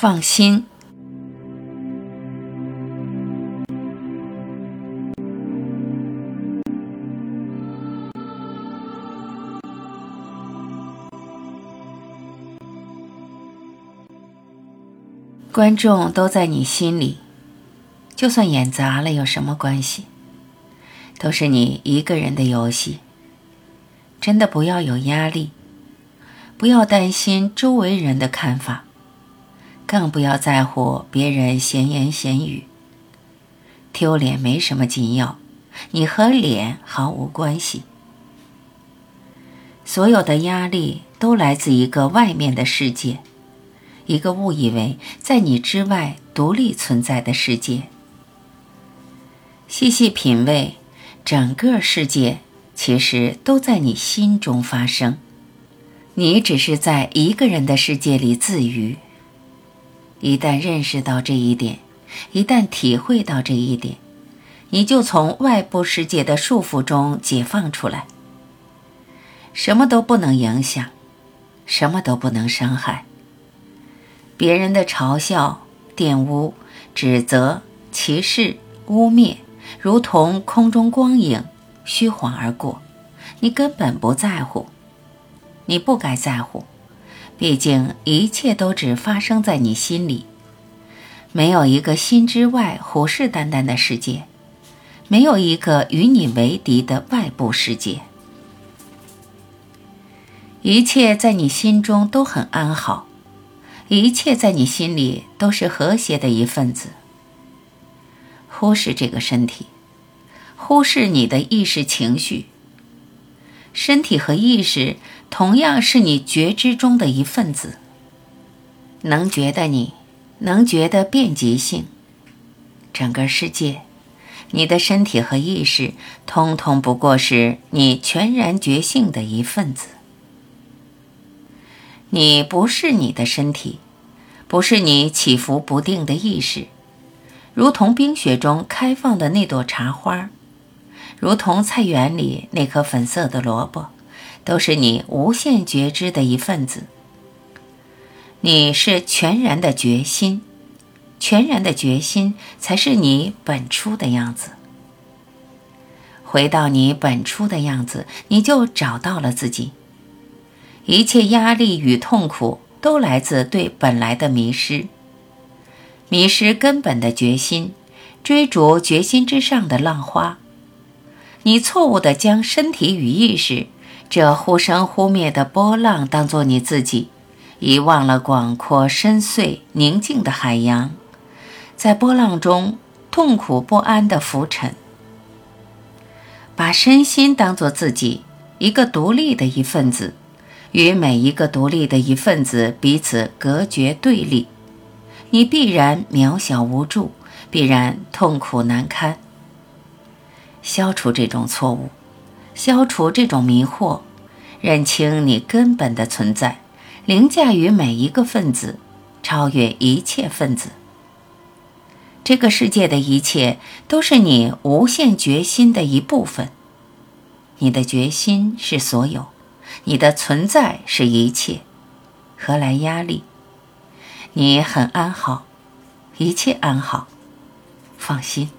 放心。观众都在你心里，就算演砸了有什么关系？都是你一个人的游戏。真的不要有压力，不要担心周围人的看法，更不要在乎别人闲言闲语。丢脸没什么紧要，你和脸毫无关系。所有的压力都来自一个外面的世界。一个误以为在你之外独立存在的世界。细细品味，整个世界其实都在你心中发生，你只是在一个人的世界里自娱。一旦认识到这一点，一旦体会到这一点，你就从外部世界的束缚中解放出来。什么都不能影响，什么都不能伤害。别人的嘲笑、玷污、指责、歧视、污蔑，如同空中光影，虚晃而过。你根本不在乎，你不该在乎。毕竟一切都只发生在你心里，没有一个心之外虎视眈眈的世界，没有一个与你为敌的外部世界。一切在你心中都很安好。一切在你心里都是和谐的一份子。忽视这个身体，忽视你的意识情绪。身体和意识同样是你觉知中的一份子。能觉的你，能觉的遍及性，整个世界，你的身体和意识，通通不过是你全然觉性的一份子。你不是你的身体，不是你起伏不定的意识，如同冰雪中开放的那朵茶花，如同菜园里那颗粉色的萝卜，都是你无限觉知的一份子。你是全然的决心，全然的决心才是你本初的样子。回到你本初的样子，你就找到了自己。一切压力与痛苦都来自对本来的迷失，迷失根本的决心，追逐决心之上的浪花。你错误地将身体与意识这忽生忽灭的波浪当作你自己，遗忘了广阔深邃宁静的海洋，在波浪中痛苦不安地浮沉。把身心当作自己一个独立的一份子。与每一个独立的一份子彼此隔绝对立，你必然渺小无助，必然痛苦难堪。消除这种错误，消除这种迷惑，认清你根本的存在，凌驾于每一个分子，超越一切分子。这个世界的一切都是你无限决心的一部分，你的决心是所有。你的存在是一切，何来压力？你很安好，一切安好，放心。